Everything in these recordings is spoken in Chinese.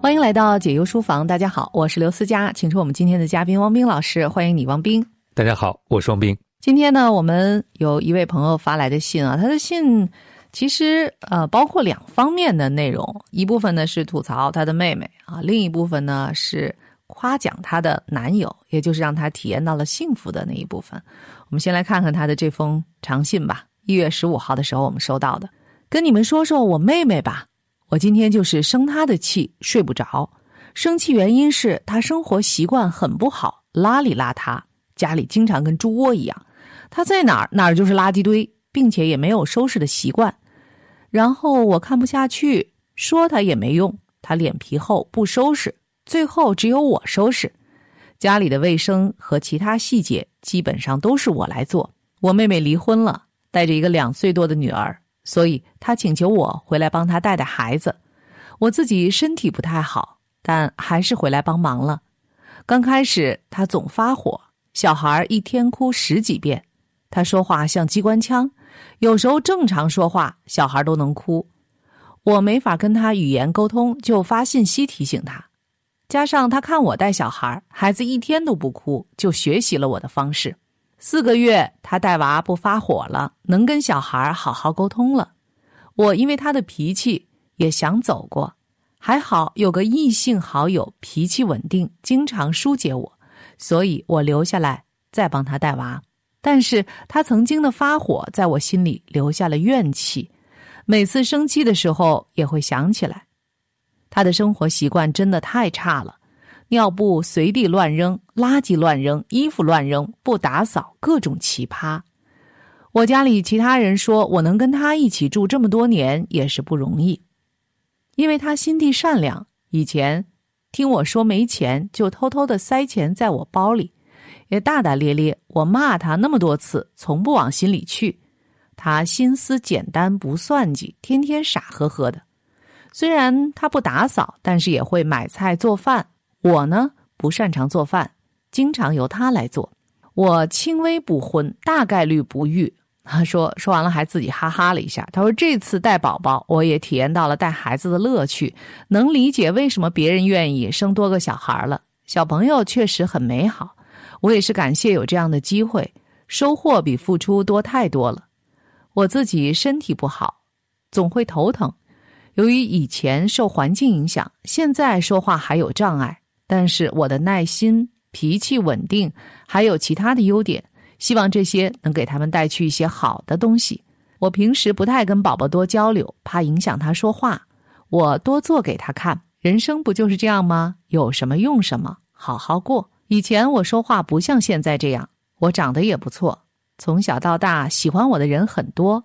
欢迎来到解忧书房，大家好，我是刘思佳，请出我们今天的嘉宾汪冰老师，欢迎你，汪冰。大家好，我是汪冰。今天呢，我们有一位朋友发来的信啊，他的信其实呃包括两方面的内容，一部分呢是吐槽他的妹妹啊，另一部分呢是夸奖他的男友，也就是让他体验到了幸福的那一部分。我们先来看看他的这封长信吧，一月十五号的时候我们收到的，跟你们说说我妹妹吧。我今天就是生他的气，睡不着。生气原因是他生活习惯很不好，邋里邋遢，家里经常跟猪窝一样。他在哪儿哪儿就是垃圾堆，并且也没有收拾的习惯。然后我看不下去，说他也没用。他脸皮厚，不收拾，最后只有我收拾。家里的卫生和其他细节基本上都是我来做。我妹妹离婚了，带着一个两岁多的女儿。所以他请求我回来帮他带带孩子，我自己身体不太好，但还是回来帮忙了。刚开始他总发火，小孩一天哭十几遍，他说话像机关枪，有时候正常说话小孩都能哭，我没法跟他语言沟通，就发信息提醒他。加上他看我带小孩，孩子一天都不哭，就学习了我的方式。四个月，他带娃不发火了，能跟小孩好好沟通了。我因为他的脾气也想走过，还好有个异性好友，脾气稳定，经常疏解我，所以我留下来再帮他带娃。但是他曾经的发火，在我心里留下了怨气，每次生气的时候也会想起来。他的生活习惯真的太差了。尿布随地乱扔，垃圾乱扔，衣服乱扔，不打扫，各种奇葩。我家里其他人说我能跟他一起住这么多年也是不容易，因为他心地善良。以前听我说没钱，就偷偷的塞钱在我包里，也大大咧咧。我骂他那么多次，从不往心里去。他心思简单，不算计，天天傻呵呵的。虽然他不打扫，但是也会买菜做饭。我呢不擅长做饭，经常由他来做。我轻微不婚，大概率不育。他说说完了还自己哈哈了一下。他说这次带宝宝，我也体验到了带孩子的乐趣，能理解为什么别人愿意生多个小孩了。小朋友确实很美好，我也是感谢有这样的机会，收获比付出多太多了。我自己身体不好，总会头疼，由于以前受环境影响，现在说话还有障碍。但是我的耐心、脾气稳定，还有其他的优点，希望这些能给他们带去一些好的东西。我平时不太跟宝宝多交流，怕影响他说话。我多做给他看，人生不就是这样吗？有什么用什么，好好过。以前我说话不像现在这样，我长得也不错，从小到大喜欢我的人很多。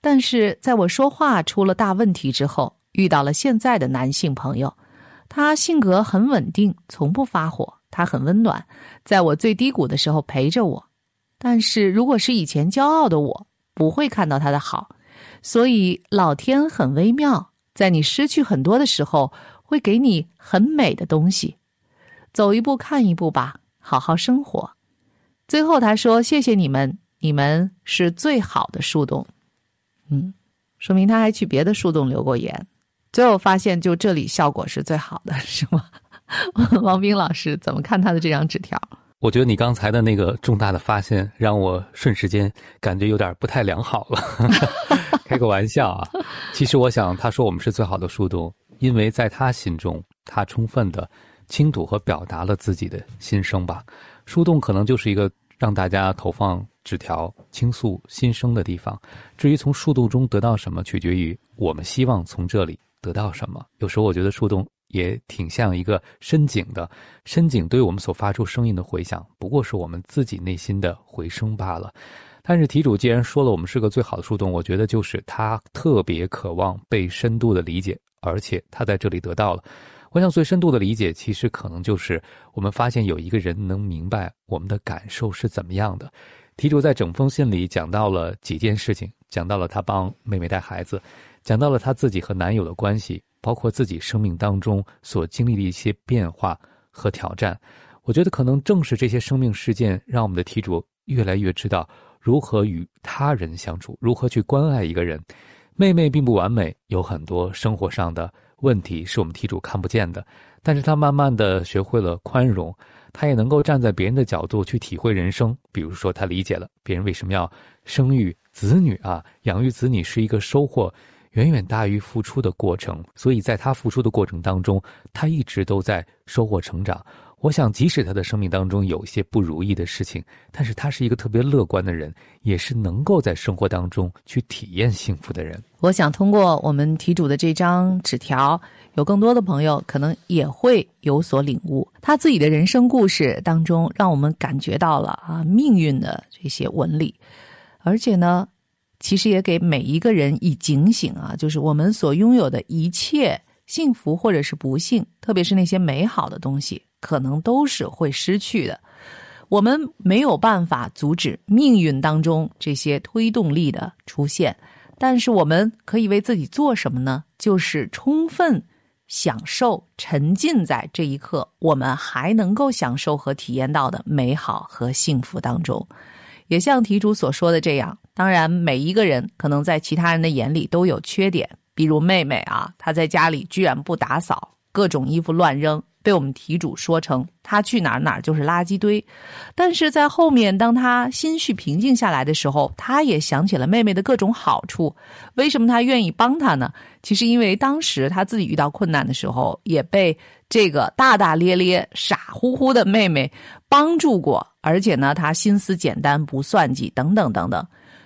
但是在我说话出了大问题之后，遇到了现在的男性朋友。他性格很稳定，从不发火。他很温暖，在我最低谷的时候陪着我。但是如果是以前骄傲的我，不会看到他的好。所以老天很微妙，在你失去很多的时候，会给你很美的东西。走一步看一步吧，好好生活。最后他说：“谢谢你们，你们是最好的树洞。”嗯，说明他还去别的树洞留过言。最后发现，就这里效果是最好的，是吗？王斌老师怎么看他的这张纸条？我觉得你刚才的那个重大的发现，让我瞬时间感觉有点不太良好了。开个玩笑啊！其实我想，他说我们是最好的树洞，因为在他心中，他充分的倾吐和表达了自己的心声吧。树洞可能就是一个让大家投放纸条、倾诉心声的地方。至于从树洞中得到什么，取决于我们希望从这里。得到什么？有时候我觉得树洞也挺像一个深井的，深井对我们所发出声音的回响，不过是我们自己内心的回声罢了。但是题主既然说了我们是个最好的树洞，我觉得就是他特别渴望被深度的理解，而且他在这里得到了。我想最深度的理解，其实可能就是我们发现有一个人能明白我们的感受是怎么样的。题主在整封信里讲到了几件事情，讲到了她帮妹妹带孩子。讲到了她自己和男友的关系，包括自己生命当中所经历的一些变化和挑战。我觉得可能正是这些生命事件，让我们的题主越来越知道如何与他人相处，如何去关爱一个人。妹妹并不完美，有很多生活上的问题是我们题主看不见的，但是她慢慢的学会了宽容，她也能够站在别人的角度去体会人生。比如说，她理解了别人为什么要生育子女啊，养育子女是一个收获远远大于付出的过程，所以在他付出的过程当中，他一直都在收获成长。我想，即使他的生命当中有一些不如意的事情，但是他是一个特别乐观的人，也是能够在生活当中去体验幸福的人。我想通过我们题主的这张纸条，有更多的朋友可能也会有所领悟。他自己的人生故事当中，让我们感觉到了啊命运的这些纹理，而且呢，其实也给每一个人以警醒啊，就是我们所拥有的一切幸福或者是不幸，特别是那些美好的东西。可能都是会失去的，我们没有办法阻止命运当中这些推动力的出现，但是我们可以为自己做什么呢？就是充分享受、沉浸在这一刻，我们还能够享受和体验到的美好和幸福当中。也像题主所说的这样，当然每一个人可能在其他人的眼里都有缺点，比如妹妹啊，她在家里居然不打扫，各种衣服乱扔。被我们题主说成她去哪儿哪儿就是垃圾堆，但是在后面，当她心绪平静下来的时候，她也想起了妹妹的各种好处。为什么她愿意帮她呢？其实因为当时她自己遇到困难的时候，也被这个大大咧咧、傻乎乎的妹妹帮助过，而且呢，他心思简单，不算计，等等等等。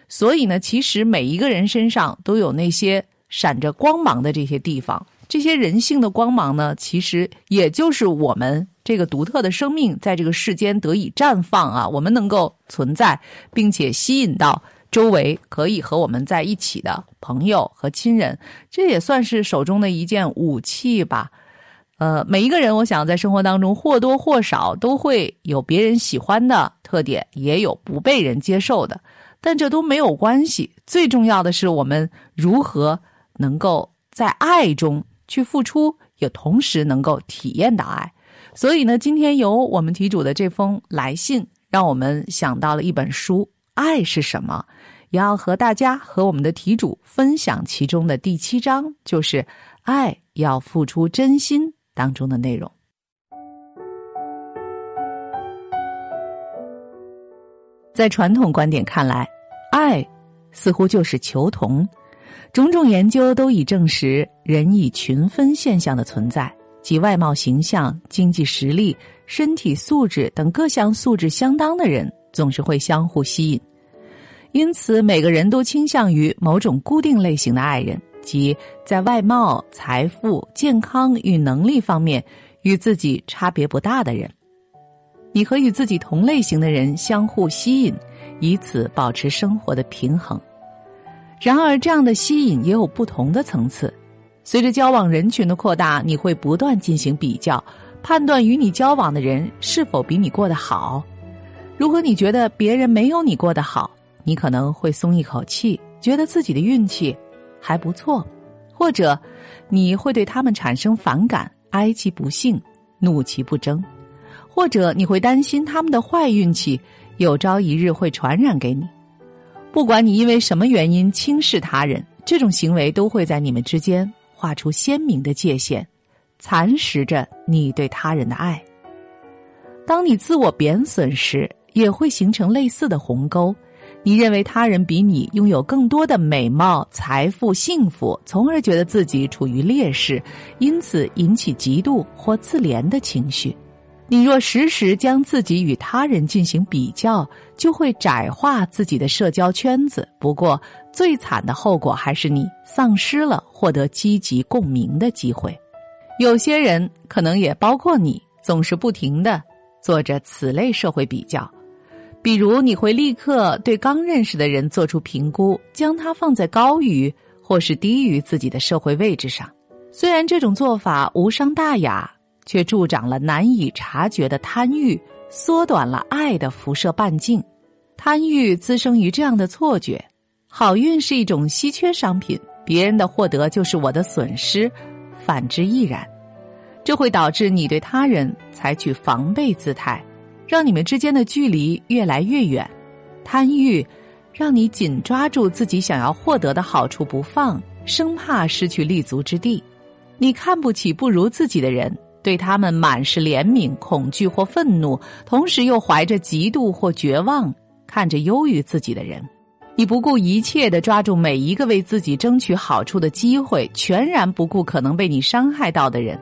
所以呢，其实每一个人身上都有那些闪着光芒的这些地方。这些人性的光芒呢，其实也就是我们这个独特的生命在这个世间得以绽放啊，我们能够存在，并且吸引到周围可以和我们在一起的朋友和亲人，这也算是手中的一件武器吧。呃，每一个人，我想在生活当中或多或少都会有别人喜欢的特点，也有不被人接受的，但这都没有关系。最重要的是，我们如何能够在爱中。去付出，也同时能够体验到爱。所以呢，今天由我们题主的这封来信，让我们想到了一本书《爱是什么》，也要和大家和我们的题主分享其中的第七章，就是“爱要付出真心”当中的内容。在传统观点看来，爱似乎就是求同。种种研究都已证实，人以群分现象的存在，即外貌形象、经济实力、身体素质等各项素质相当的人，总是会相互吸引。因此，每个人都倾向于某种固定类型的爱人，即在外貌、财富、健康与能力方面与自己差别不大的人。你和与自己同类型的人相互吸引，以此保持生活的平衡。然而，这样的吸引也有不同的层次。随着交往人群的扩大，你会不断进行比较，判断与你交往的人是否比你过得好。如果你觉得别人没有你过得好，你可能会松一口气，觉得自己的运气还不错；或者，你会对他们产生反感，哀其不幸，怒其不争；或者，你会担心他们的坏运气有朝一日会传染给你。不管你因为什么原因轻视他人，这种行为都会在你们之间画出鲜明的界限，蚕食着你对他人的爱。当你自我贬损时，也会形成类似的鸿沟。你认为他人比你拥有更多的美貌、财富、幸福，从而觉得自己处于劣势，因此引起嫉妒或自怜的情绪。你若时时将自己与他人进行比较，就会窄化自己的社交圈子。不过，最惨的后果还是你丧失了获得积极共鸣的机会。有些人可能也包括你，总是不停的做着此类社会比较，比如你会立刻对刚认识的人做出评估，将他放在高于或是低于自己的社会位置上。虽然这种做法无伤大雅。却助长了难以察觉的贪欲，缩短了爱的辐射半径。贪欲滋生于这样的错觉：好运是一种稀缺商品，别人的获得就是我的损失，反之亦然。这会导致你对他人采取防备姿态，让你们之间的距离越来越远。贪欲让你紧抓住自己想要获得的好处不放，生怕失去立足之地。你看不起不如自己的人，对他们满是怜悯、恐惧或愤怒，同时又怀着嫉妒或绝望，看着优于自己的人。你不顾一切的抓住每一个为自己争取好处的机会，全然不顾可能被你伤害到的人，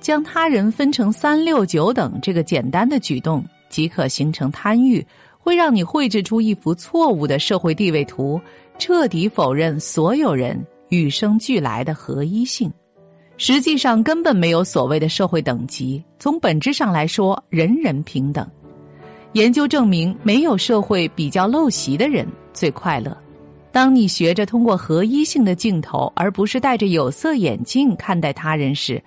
将他人分成三六九等这个简单的举动，即可形成贪欲，会让你绘制出一幅错误的社会地位图，彻底否认所有人与生俱来的合一性。实际上根本没有所谓的社会等级，从本质上来说，人人平等。研究证明，没有社会比较陋习的人。最快乐。当你学着通过合一性的镜头，而不是戴着有色眼镜看待他人时，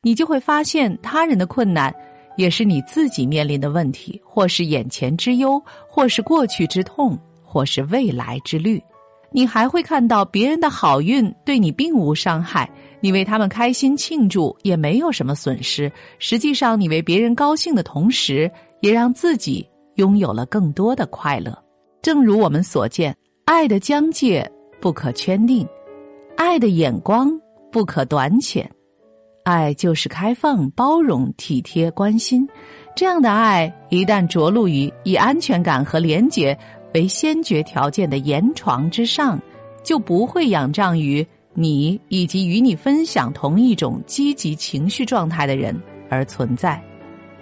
你就会发现他人的困难，也是你自己面临的问题，或是眼前之忧，或是过去之痛，或是未来之虑。你还会看到别人的好运对你并无伤害，你为他们开心庆祝也没有什么损失。实际上，你为别人高兴的同时，也让自己拥有了更多的快乐。正如我们所见，爱的疆界不可圈定，爱的眼光不可短浅，爱就是开放、包容、体贴、关心。这样的爱一旦着陆于以安全感和廉洁为先决条件的严床之上，就不会仰仗于你以及与你分享同一种积极情绪状态的人而存在。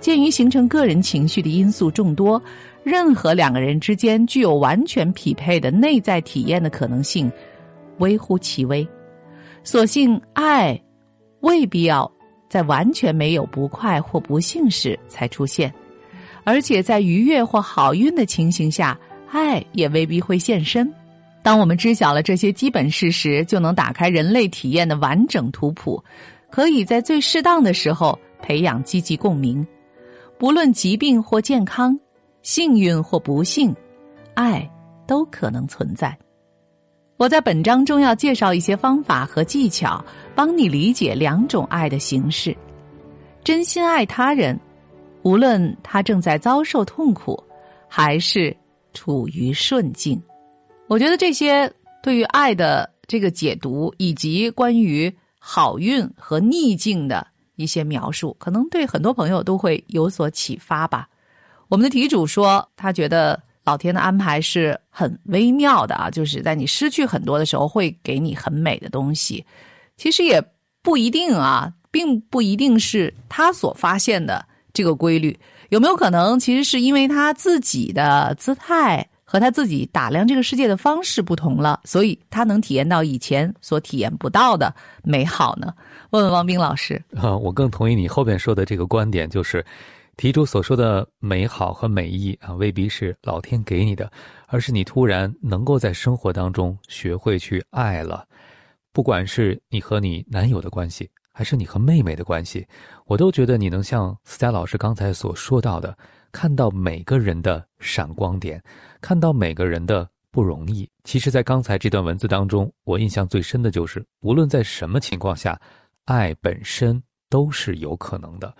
鉴于形成个人情绪的因素众多。任何两个人之间具有完全匹配的内在体验的可能性，微乎其微。所幸爱未必要在完全没有不快或不幸时才出现，而且在愉悦或好运的情形下，爱也未必会现身。当我们知晓了这些基本事实，就能打开人类体验的完整图谱，可以在最适当的时候培养积极共鸣，不论疾病或健康。幸运或不幸，爱都可能存在。我在本章中要介绍一些方法和技巧，帮你理解两种爱的形式：真心爱他人，无论他正在遭受痛苦，还是处于顺境。我觉得这些对于爱的这个解读，以及关于好运和逆境的一些描述，可能对很多朋友都会有所启发吧。我们的题主说，他觉得老天的安排是很微妙的啊，就是在你失去很多的时候，会给你很美的东西。其实也不一定啊，并不一定是他所发现的这个规律。有没有可能，其实是因为他自己的姿态和他自己打量这个世界的方式不同了，所以他能体验到以前所体验不到的美好呢？问问王斌老师啊，我更同意你后边说的这个观点，就是。题主所说的美好和美意啊，未必是老天给你的，而是你突然能够在生活当中学会去爱了。不管是你和你男友的关系，还是你和妹妹的关系，我都觉得你能像思佳老师刚才所说到的，看到每个人的闪光点，看到每个人的不容易。其实，在刚才这段文字当中，我印象最深的就是，无论在什么情况下，爱本身都是有可能的。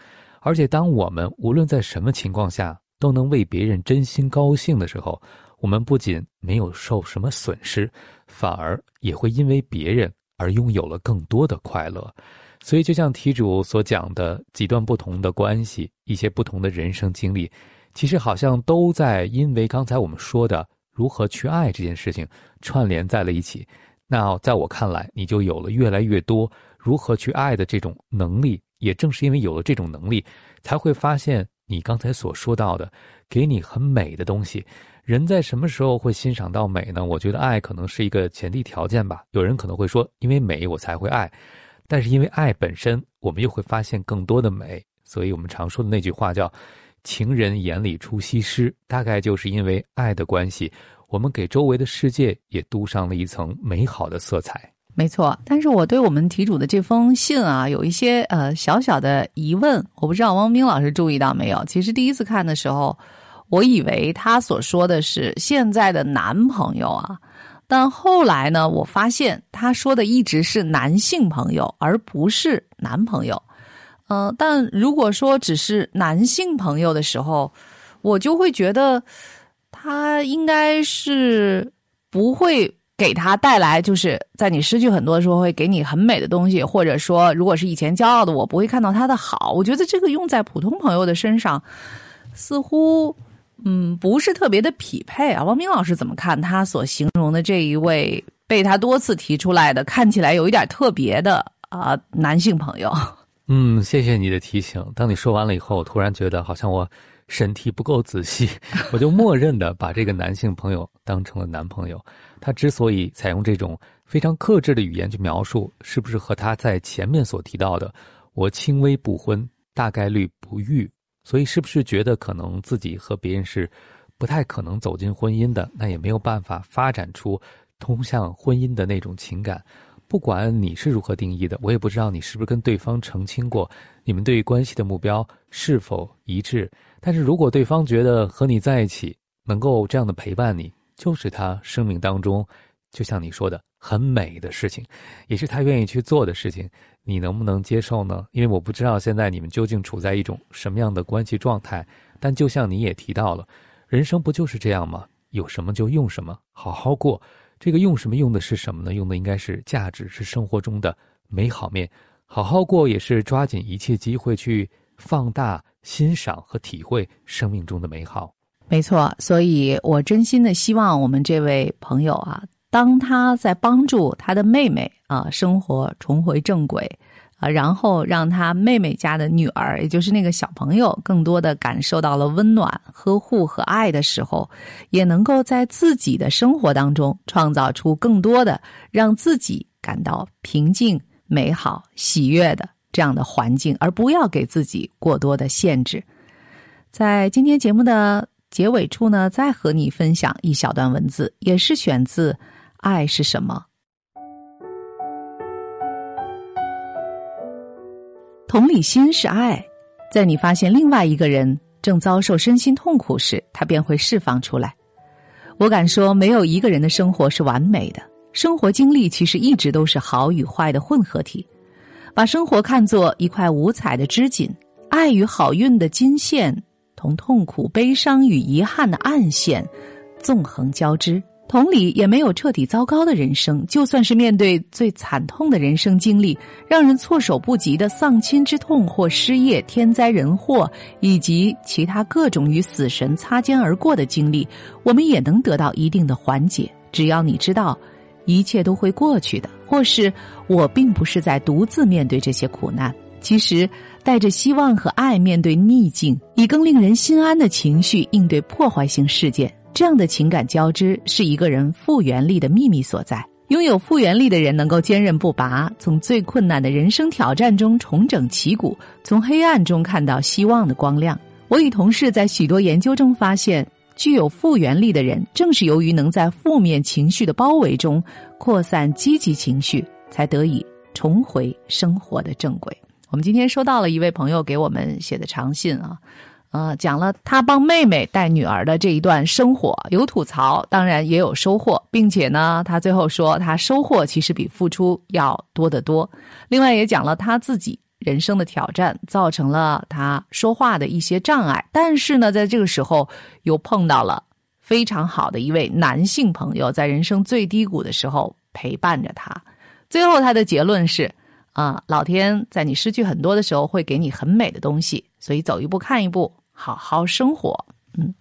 而且，当我们无论在什么情况下都能为别人真心高兴的时候，我们不仅没有受什么损失，反而也会因为别人而拥有了更多的快乐。所以，就像题主所讲的几段不同的关系，一些不同的人生经历，其实好像都在因为刚才我们说的如何去爱这件事情串联在了一起。那在我看来，你就有了越来越多如何去爱的这种能力。也正是因为有了这种能力，才会发现你刚才所说到的，给你很美的东西。人在什么时候会欣赏到美呢？我觉得爱可能是一个前提条件吧。有人可能会说，因为美我才会爱，但是因为爱本身，我们又会发现更多的美。所以我们常说的那句话叫“情人眼里出西施”，大概就是因为爱的关系，我们给周围的世界也镀上了一层美好的色彩。没错，但是我对我们题主的这封信啊，有一些呃小小的疑问，我不知道汪冰老师注意到没有？其实第一次看的时候，我以为他所说的是现在的男朋友啊，但后来呢，我发现他说的一直是男性朋友，而不是男朋友。嗯，但如果说只是男性朋友的时候，我就会觉得他应该是不会。给他带来，就是在你失去很多的时候，会给你很美的东西，或者说，如果是以前骄傲的我，不会看到他的好。我觉得这个用在普通朋友的身上，似乎嗯不是特别的匹配啊。王明老师怎么看他所形容的这一位被他多次提出来的，看起来有一点特别的啊男性朋友？嗯，谢谢你的提醒。当你说完了以后，我突然觉得好像我审题不够仔细，我就默认的把这个男性朋友当成了男朋友。他之所以采用这种非常克制的语言去描述，是不是和他在前面所提到的“我轻微不婚，大概率不育”，所以是不是觉得可能自己和别人是不太可能走进婚姻的？那也没有办法发展出通向婚姻的那种情感。不管你是如何定义的，我也不知道你是不是跟对方澄清过你们对于关系的目标是否一致。但是如果对方觉得和你在一起能够这样的陪伴你，就是他生命当中，就像你说的很美的事情，也是他愿意去做的事情。你能不能接受呢？因为我不知道现在你们究竟处在一种什么样的关系状态。但就像你也提到了，人生不就是这样吗？有什么就用什么，好好过。这个用什么用的是什么呢？用的应该是价值，是生活中的美好面。好好过也是抓紧一切机会去放大、欣赏和体会生命中的美好。没错，所以我真心的希望我们这位朋友啊，当他在帮助他的妹妹啊生活重回正轨啊，然后让他妹妹家的女儿，也就是那个小朋友，更多的感受到了温暖、呵护和爱的时候，也能够在自己的生活当中创造出更多的让自己感到平静、美好、喜悦的这样的环境，而不要给自己过多的限制。在今天节目的。结尾处呢，再和你分享一小段文字，也是选自《爱是什么》。同理心是爱，在你发现另外一个人正遭受身心痛苦时，他便会释放出来。我敢说，没有一个人的生活是完美的，生活经历其实一直都是好与坏的混合体。把生活看作一块五彩的织锦，爱与好运的金线。同痛苦、悲伤与遗憾的暗线纵横交织，同理也没有彻底糟糕的人生。就算是面对最惨痛的人生经历，让人措手不及的丧亲之痛或失业、天灾人祸，以及其他各种与死神擦肩而过的经历，我们也能得到一定的缓解。只要你知道，一切都会过去的，或是我并不是在独自面对这些苦难。其实，带着希望和爱面对逆境，以更令人心安的情绪应对破坏性事件，这样的情感交织是一个人复原力的秘密所在。拥有复原力的人能够坚韧不拔，从最困难的人生挑战中重整旗鼓，从黑暗中看到希望的光亮。我与同事在许多研究中发现，具有复原力的人，正是由于能在负面情绪的包围中扩散积极情绪，才得以重回生活的正轨。我们今天收到了一位朋友给我们写的长信啊，呃，讲了他帮妹妹带女儿的这一段生活，有吐槽，当然也有收获，并且呢，他最后说他收获其实比付出要多得多。另外也讲了他自己人生的挑战，造成了他说话的一些障碍，但是呢，在这个时候又碰到了非常好的一位男性朋友，在人生最低谷的时候陪伴着他。最后他的结论是。啊，老天在你失去很多的时候，会给你很美的东西，所以走一步看一步，好好生活。嗯，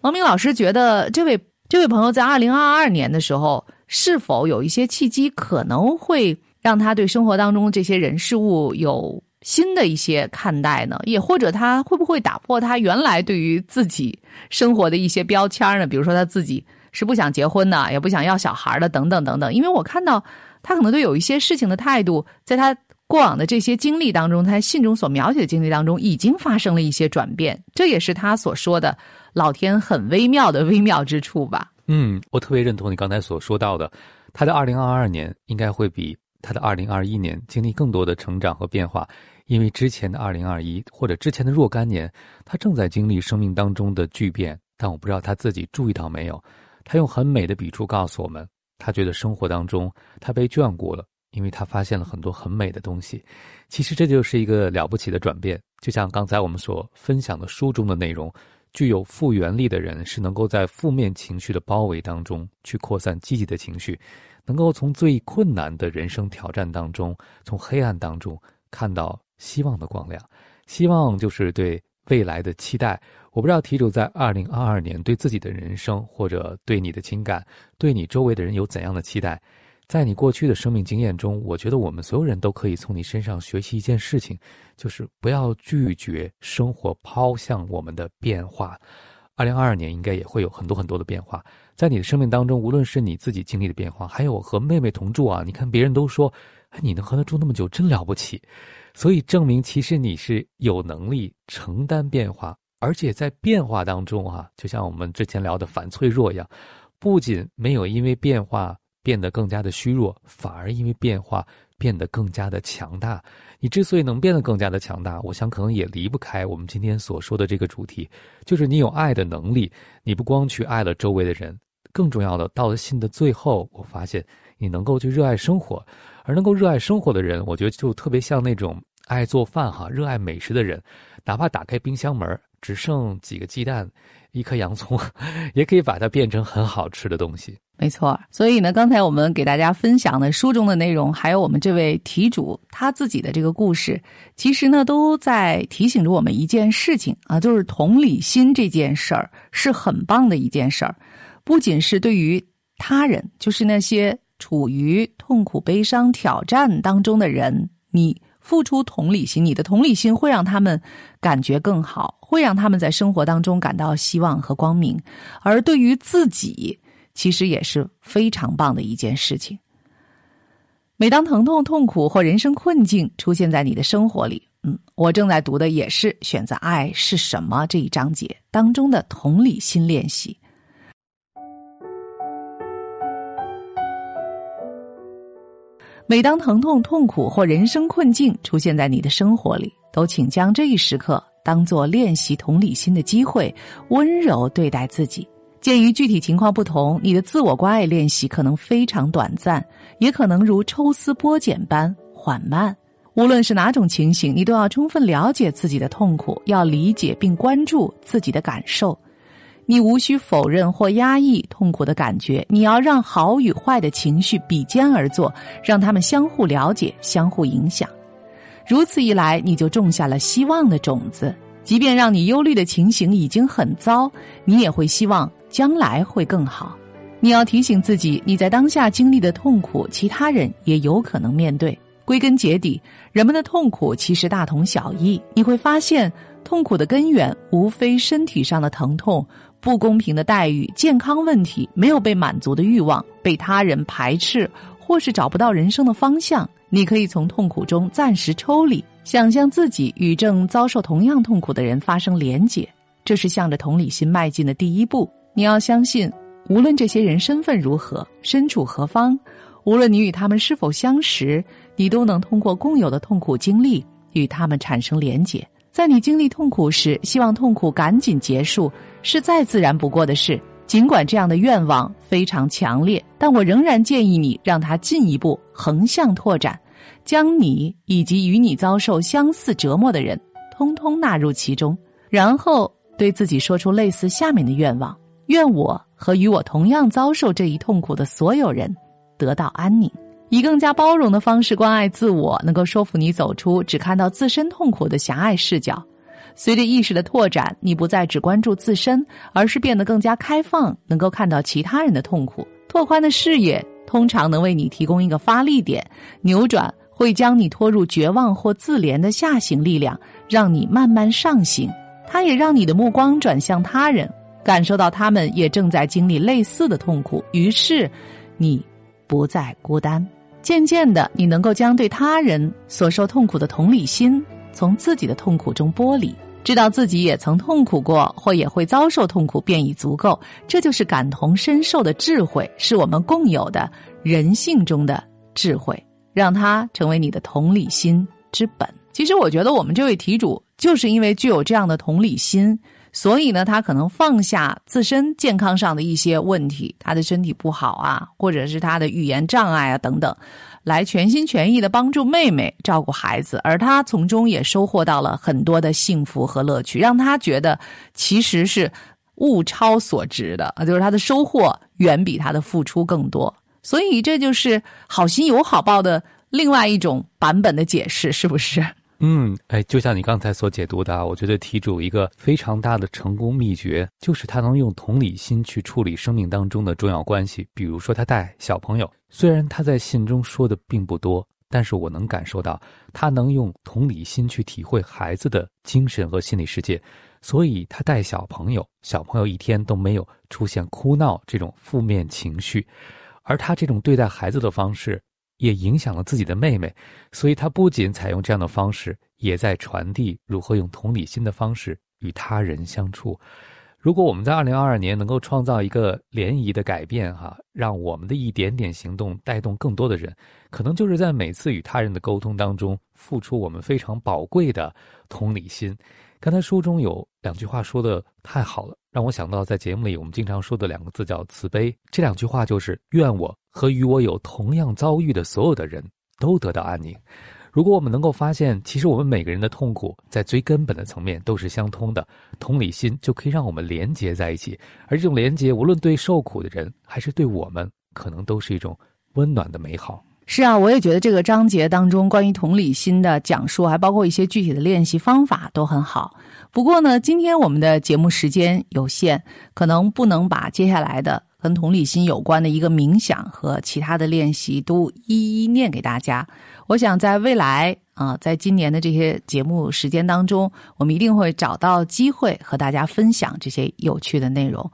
王明老师觉得，这位这位朋友在二零二二年的时候，是否有一些契机，可能会让他对生活当中这些人事物有新的一些看待呢？也或者他会不会打破他原来对于自己生活的一些标签呢？比如说他自己是不想结婚的，也不想要小孩的，等等等等。因为我看到。他可能对有一些事情的态度，在他过往的这些经历当中，他信中所描写的经历当中，已经发生了一些转变。这也是他所说的“老天很微妙”的微妙之处吧？嗯，我特别认同你刚才所说到的，他的二零二二年应该会比他的二零二一年经历更多的成长和变化，因为之前的二零二一或者之前的若干年，他正在经历生命当中的巨变。但我不知道他自己注意到没有，他用很美的笔触告诉我们。他觉得生活当中他被眷顾了，因为他发现了很多很美的东西。其实这就是一个了不起的转变，就像刚才我们所分享的书中的内容，具有复原力的人是能够在负面情绪的包围当中去扩散积极的情绪，能够从最困难的人生挑战当中，从黑暗当中看到希望的光亮。希望就是对未来的期待。我不知道题主在二零二二年对自己的人生，或者对你的情感，对你周围的人有怎样的期待？在你过去的生命经验中，我觉得我们所有人都可以从你身上学习一件事情，就是不要拒绝生活抛向我们的变化。二零二二年应该也会有很多很多的变化，在你的生命当中，无论是你自己经历的变化，还有和妹妹同住啊，你看别人都说，哎，你能和她住那么久，真了不起，所以证明其实你是有能力承担变化。而且在变化当中啊，就像我们之前聊的反脆弱一样，不仅没有因为变化变得更加的虚弱，反而因为变化变得更加的强大。你之所以能变得更加的强大，我想可能也离不开我们今天所说的这个主题，就是你有爱的能力。你不光去爱了周围的人，更重要的，到了信的最后，我发现你能够去热爱生活，而能够热爱生活的人，我觉得就特别像那种爱做饭哈、热爱美食的人，哪怕打开冰箱门。只剩几个鸡蛋，一颗洋葱，也可以把它变成很好吃的东西。没错，所以呢，刚才我们给大家分享的书中的内容，还有我们这位题主他自己的这个故事，其实呢，都在提醒着我们一件事情啊，就是同理心这件事儿是很棒的一件事儿，不仅是对于他人，就是那些处于痛苦、悲伤、挑战当中的人，你。付出同理心，你的同理心会让他们感觉更好，会让他们在生活当中感到希望和光明。而对于自己，其实也是非常棒的一件事情。每当疼痛、痛苦或人生困境出现在你的生活里，嗯，我正在读的也是《选择爱是什么》这一章节当中的同理心练习。每当疼痛、痛苦或人生困境出现在你的生活里，都请将这一时刻当做练习同理心的机会，温柔对待自己。鉴于具体情况不同，你的自我关爱练习可能非常短暂，也可能如抽丝剥茧般缓慢。无论是哪种情形，你都要充分了解自己的痛苦，要理解并关注自己的感受。你无需否认或压抑痛苦的感觉，你要让好与坏的情绪比肩而坐，让他们相互了解、相互影响。如此一来，你就种下了希望的种子。即便让你忧虑的情形已经很糟，你也会希望将来会更好。你要提醒自己，你在当下经历的痛苦，其他人也有可能面对。归根结底，人们的痛苦其实大同小异。你会发现，痛苦的根源无非身体上的疼痛。不公平的待遇、健康问题、没有被满足的欲望、被他人排斥，或是找不到人生的方向，你可以从痛苦中暂时抽离，想象自己与正遭受同样痛苦的人发生连结，这是向着同理心迈进的第一步。你要相信，无论这些人身份如何、身处何方，无论你与他们是否相识，你都能通过共有的痛苦经历与他们产生连结。在你经历痛苦时，希望痛苦赶紧结束。是再自然不过的事，尽管这样的愿望非常强烈，但我仍然建议你让它进一步横向拓展，将你以及与你遭受相似折磨的人通通纳入其中，然后对自己说出类似下面的愿望：愿我和与我同样遭受这一痛苦的所有人得到安宁，以更加包容的方式关爱自我，能够说服你走出只看到自身痛苦的狭隘视角。随着意识的拓展，你不再只关注自身，而是变得更加开放，能够看到其他人的痛苦。拓宽的视野通常能为你提供一个发力点，扭转会将你拖入绝望或自怜的下行力量，让你慢慢上行。它也让你的目光转向他人，感受到他们也正在经历类似的痛苦，于是你不再孤单。渐渐的，你能够将对他人所受痛苦的同理心。从自己的痛苦中剥离，知道自己也曾痛苦过，或也会遭受痛苦，便已足够。这就是感同身受的智慧，是我们共有的人性中的智慧，让它成为你的同理心之本。其实，我觉得我们这位题主就是因为具有这样的同理心，所以呢，他可能放下自身健康上的一些问题，他的身体不好啊，或者是他的语言障碍啊等等。来全心全意的帮助妹妹照顾孩子，而他从中也收获到了很多的幸福和乐趣，让他觉得其实是物超所值的啊，就是他的收获远比他的付出更多。所以这就是好心有好报的另外一种版本的解释，是不是？嗯，哎，就像你刚才所解读的，我觉得题主一个非常大的成功秘诀，就是他能用同理心去处理生命当中的重要关系。比如说，他带小朋友，虽然他在信中说的并不多，但是我能感受到他能用同理心去体会孩子的精神和心理世界，所以他带小朋友，小朋友一天都没有出现哭闹这种负面情绪，而他这种对待孩子的方式。也影响了自己的妹妹，所以他不仅采用这样的方式，也在传递如何用同理心的方式与他人相处。如果我们在二零二二年能够创造一个涟漪的改变，哈，让我们的一点点行动带动更多的人，可能就是在每次与他人的沟通当中，付出我们非常宝贵的同理心。刚才书中有两句话说的太好了，让我想到在节目里我们经常说的两个字叫慈悲。这两句话就是愿我和与我有同样遭遇的所有的人都得到安宁。如果我们能够发现，其实我们每个人的痛苦在最根本的层面都是相通的，同理心就可以让我们连接在一起，而这种连接无论对受苦的人还是对我们，可能都是一种温暖的美好。是啊，我也觉得这个章节当中关于同理心的讲述，还包括一些具体的练习方法都很好。不过呢，今天我们的节目时间有限，可能不能把接下来的跟同理心有关的一个冥想和其他的练习都一一念给大家。我想在未来啊，在今年的这些节目时间当中，我们一定会找到机会和大家分享这些有趣的内容。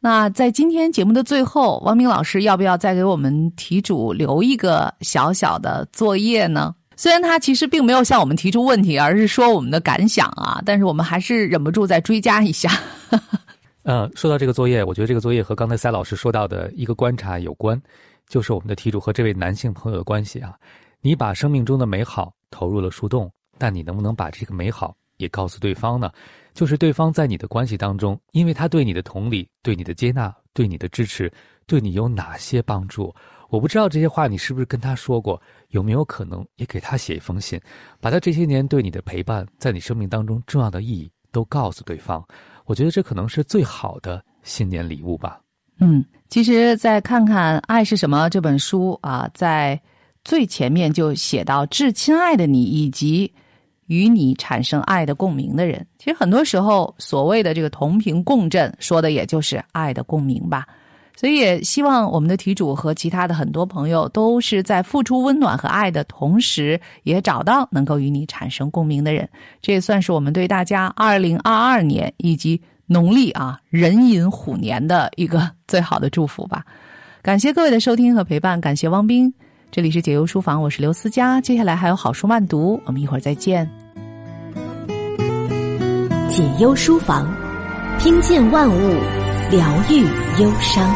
那在今天节目的最后，王明老师要不要再给我们题主留一个小小的作业呢？虽然他其实并没有向我们提出问题，而是说我们的感想啊，但是我们还是忍不住再追加一下。呃，说到这个作业，我觉得这个作业和刚才赛老师说到的一个观察有关，就是我们的题主和这位男性朋友的关系啊。你把生命中的美好投入了树洞，但你能不能把这个美好也告诉对方呢？就是对方在你的关系当中，因为他对你的同理、对你的接纳、对你的支持，对你有哪些帮助？我不知道这些话你是不是跟他说过？有没有可能也给他写一封信，把他这些年对你的陪伴，在你生命当中重要的意义都告诉对方？我觉得这可能是最好的新年礼物吧。嗯，其实再看看《爱是什么》这本书啊，在最前面就写到致亲爱的你以及。与你产生爱的共鸣的人，其实很多时候所谓的这个同频共振，说的也就是爱的共鸣吧。所以也希望我们的题主和其他的很多朋友，都是在付出温暖和爱的同时，也找到能够与你产生共鸣的人。这也算是我们对大家二零二二年以及农历啊壬寅虎年的一个最好的祝福吧。感谢各位的收听和陪伴，感谢汪斌。这里是解忧书房，我是刘思佳。接下来还有好书慢读，我们一会儿再见。解忧书房，听见万物，疗愈忧伤。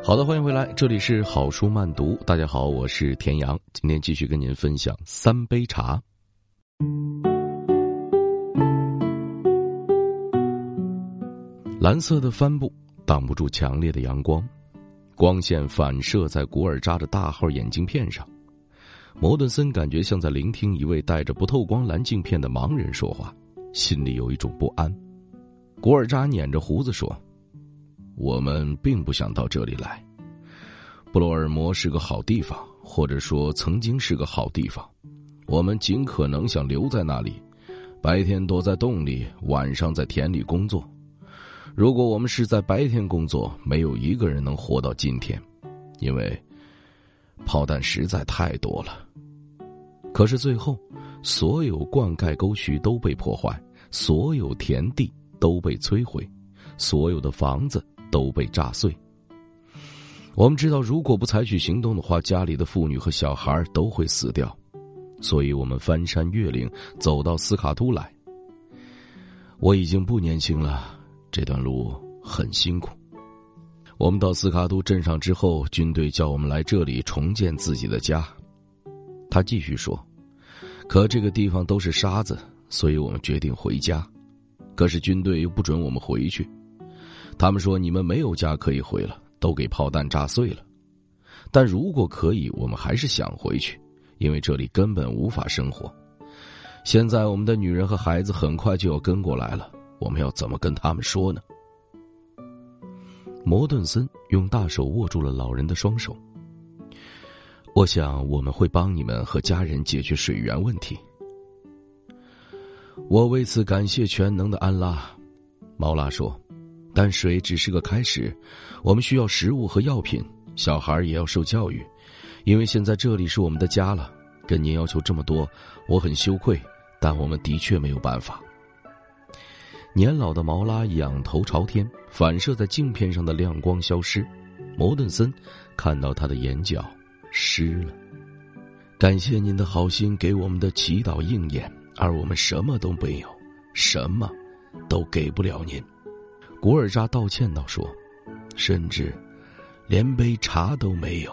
好的，欢迎回来，这里是好书慢读。大家好，我是田阳，今天继续跟您分享三杯茶。蓝色的帆布挡不住强烈的阳光，光线反射在古尔扎的大号眼镜片上。摩顿森感觉像在聆听一位戴着不透光蓝镜片的盲人说话，心里有一种不安。古尔扎捻着胡子说。我们并不想到这里来。布罗尔摩是个好地方，或者说曾经是个好地方。我们尽可能想留在那里，白天躲在洞里，晚上在田里工作。如果我们是在白天工作，没有一个人能活到今天，因为炮弹实在太多了。可是最后，所有灌溉沟渠都被破坏，所有田地都被摧毁，所有的房子。都被炸碎。我们知道，如果不采取行动的话，家里的妇女和小孩都会死掉，所以我们翻山越岭走到斯卡都来。我已经不年轻了，这段路很辛苦。我们到斯卡都镇上之后，军队叫我们来这里重建自己的家。他继续说：“可这个地方都是沙子，所以我们决定回家。可是军队又不准我们回去，他们说你们没有家可以回了，都给炮弹炸碎了。但如果可以，我们还是想回去，因为这里根本无法生活。现在我们的女人和孩子很快就要跟过来了，我们要怎么跟他们说呢？摩顿森用大手握住了老人的双手。我想我们会帮你们和家人解决水源问题。我为此感谢全能的安拉，毛拉说。但水只是个开始，我们需要食物和药品，小孩也要受教育，因为现在这里是我们的家了。跟您要求这么多，我很羞愧，但我们的确没有办法。年老的毛拉仰头朝天，反射在镜片上的亮光消失。摩顿森看到他的眼角。湿了，感谢您的好心给我们的祈祷应验，而我们什么都没有，什么都给不了您。古尔扎道歉道：“说，甚至连杯茶都没有。”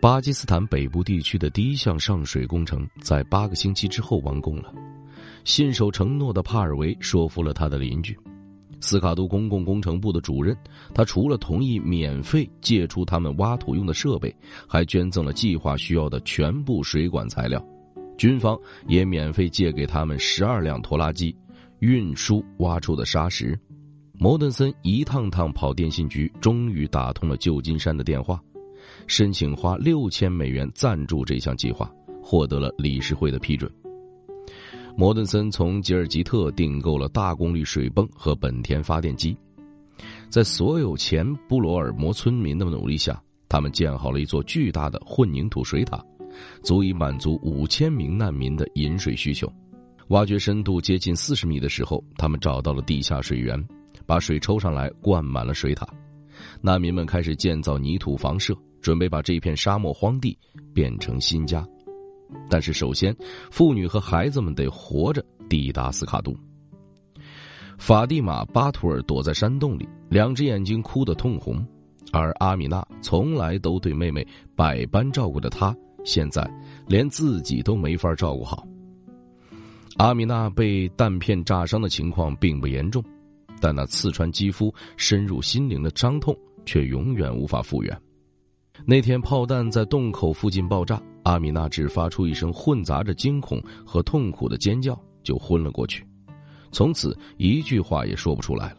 巴基斯坦北部地区的第一项上水工程在八个星期之后完工了，信守承诺的帕尔维说服了他的邻居。斯卡杜公共工程部的主任，他除了同意免费借出他们挖土用的设备，还捐赠了计划需要的全部水管材料。军方也免费借给他们十二辆拖拉机，运输挖出的沙石。摩顿森一趟趟跑电信局，终于打通了旧金山的电话，申请花六千美元赞助这项计划，获得了理事会的批准。摩顿森从吉尔吉特订购了大功率水泵和本田发电机，在所有前布罗尔摩村民的努力下，他们建好了一座巨大的混凝土水塔，足以满足五千名难民的饮水需求。挖掘深度接近四十米的时候，他们找到了地下水源，把水抽上来灌满了水塔。难民们开始建造泥土房舍，准备把这片沙漠荒地变成新家。但是，首先，妇女和孩子们得活着抵达斯卡杜。法蒂玛·巴图尔躲在山洞里，两只眼睛哭得通红，而阿米娜从来都对妹妹百般照顾的她，现在连自己都没法照顾好。阿米娜被弹片炸伤的情况并不严重，但那刺穿肌肤、深入心灵的伤痛却永远无法复原。那天炮弹在洞口附近爆炸。阿米娜只发出一声混杂着惊恐和痛苦的尖叫，就昏了过去，从此一句话也说不出来了。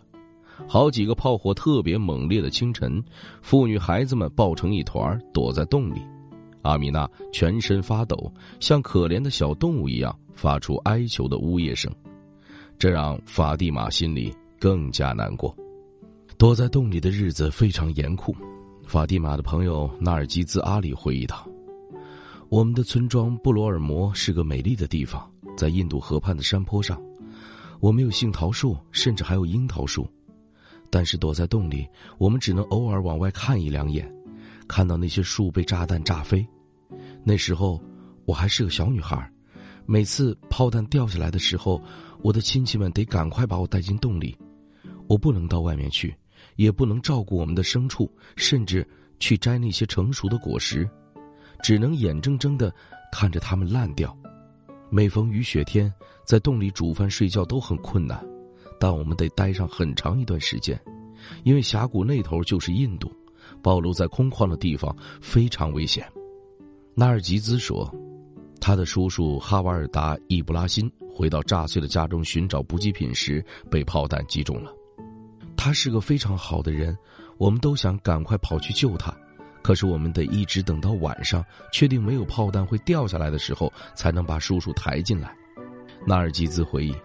好几个炮火特别猛烈的清晨，妇女孩子们抱成一团躲在洞里，阿米娜全身发抖，像可怜的小动物一样发出哀求的呜咽声，这让法蒂玛心里更加难过。躲在洞里的日子非常严酷，法蒂玛的朋友纳尔吉兹阿里回忆道。我们的村庄布罗尔摩是个美丽的地方，在印度河畔的山坡上。我们有杏桃树，甚至还有樱桃树。但是躲在洞里，我们只能偶尔往外看一两眼，看到那些树被炸弹炸飞。那时候我还是个小女孩，每次炮弹掉下来的时候，我的亲戚们得赶快把我带进洞里。我不能到外面去，也不能照顾我们的牲畜，甚至去摘那些成熟的果实。只能眼睁睁的看着它们烂掉。每逢雨雪天，在洞里煮饭、睡觉都很困难，但我们得待上很长一段时间，因为峡谷那头就是印度，暴露在空旷的地方非常危险。纳尔吉兹说，他的叔叔哈瓦尔达·伊布拉辛回到炸碎的家中寻找补给品时被炮弹击中了。他是个非常好的人，我们都想赶快跑去救他。可是我们得一直等到晚上，确定没有炮弹会掉下来的时候，才能把叔叔抬进来。纳尔吉兹回忆，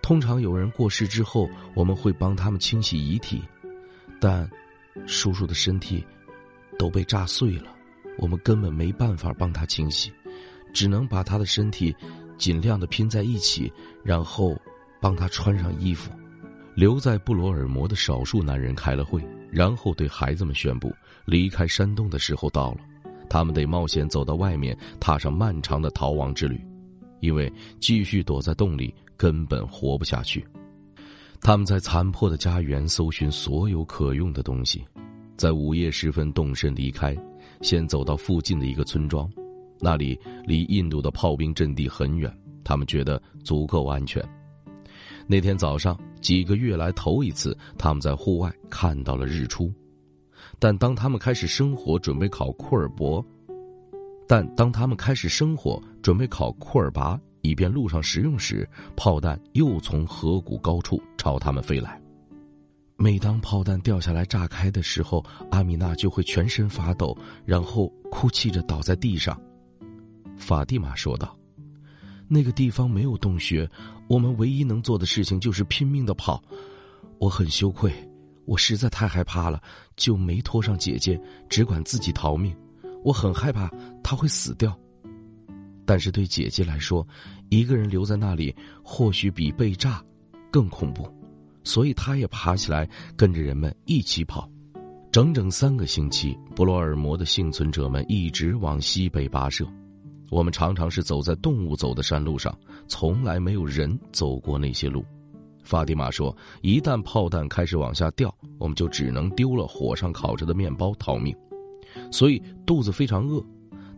通常有人过世之后，我们会帮他们清洗遗体，但叔叔的身体都被炸碎了，我们根本没办法帮他清洗，只能把他的身体尽量的拼在一起，然后帮他穿上衣服。留在布罗尔摩的少数男人开了会。然后对孩子们宣布，离开山洞的时候到了，他们得冒险走到外面，踏上漫长的逃亡之旅，因为继续躲在洞里根本活不下去。他们在残破的家园搜寻所有可用的东西，在午夜时分动身离开，先走到附近的一个村庄，那里离印度的炮兵阵地很远，他们觉得足够安全。那天早上，几个月来头一次，他们在户外看到了日出。但当他们开始生火，准备烤库尔伯，但当他们开始生火，准备烤库尔拔，以便路上食用时，炮弹又从河谷高处朝他们飞来。每当炮弹掉下来炸开的时候，阿米娜就会全身发抖，然后哭泣着倒在地上。法蒂玛说道：“那个地方没有洞穴，我们唯一能做的事情就是拼命的跑。我很羞愧，我实在太害怕了，就没拖上姐姐，只管自己逃命。我很害怕她会死掉，但是对姐姐来说，一个人留在那里或许比被炸更恐怖。”所以，他也爬起来，跟着人们一起跑。整整三个星期，布洛尔摩的幸存者们一直往西北跋涉。我们常常是走在动物走的山路上，从来没有人走过那些路。法蒂玛说：“一旦炮弹开始往下掉，我们就只能丢了火上烤着的面包逃命。所以肚子非常饿。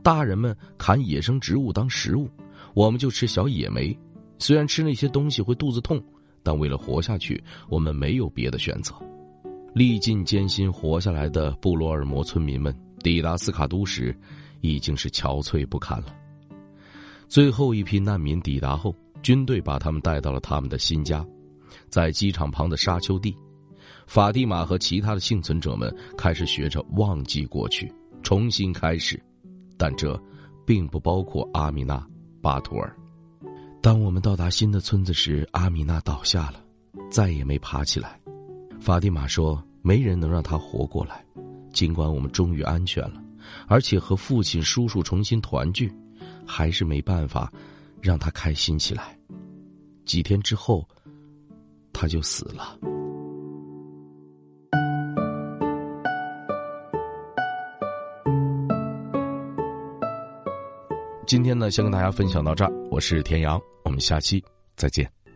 大人们砍野生植物当食物，我们就吃小野莓。虽然吃那些东西会肚子痛。”但为了活下去，我们没有别的选择。历尽艰辛活下来的布罗尔摩村民们抵达斯卡都时，已经是憔悴不堪了。最后一批难民抵达后，军队把他们带到了他们的新家，在机场旁的沙丘地。法蒂玛和其他的幸存者们开始学着忘记过去，重新开始，但这并不包括阿米娜·巴图尔。当我们到达新的村子时，阿米娜倒下了，再也没爬起来。法蒂玛说：“没人能让她活过来。”尽管我们终于安全了，而且和父亲、叔叔重新团聚，还是没办法让她开心起来。几天之后，他就死了。今天呢，先跟大家分享到这儿。我是田阳，我们下期再见。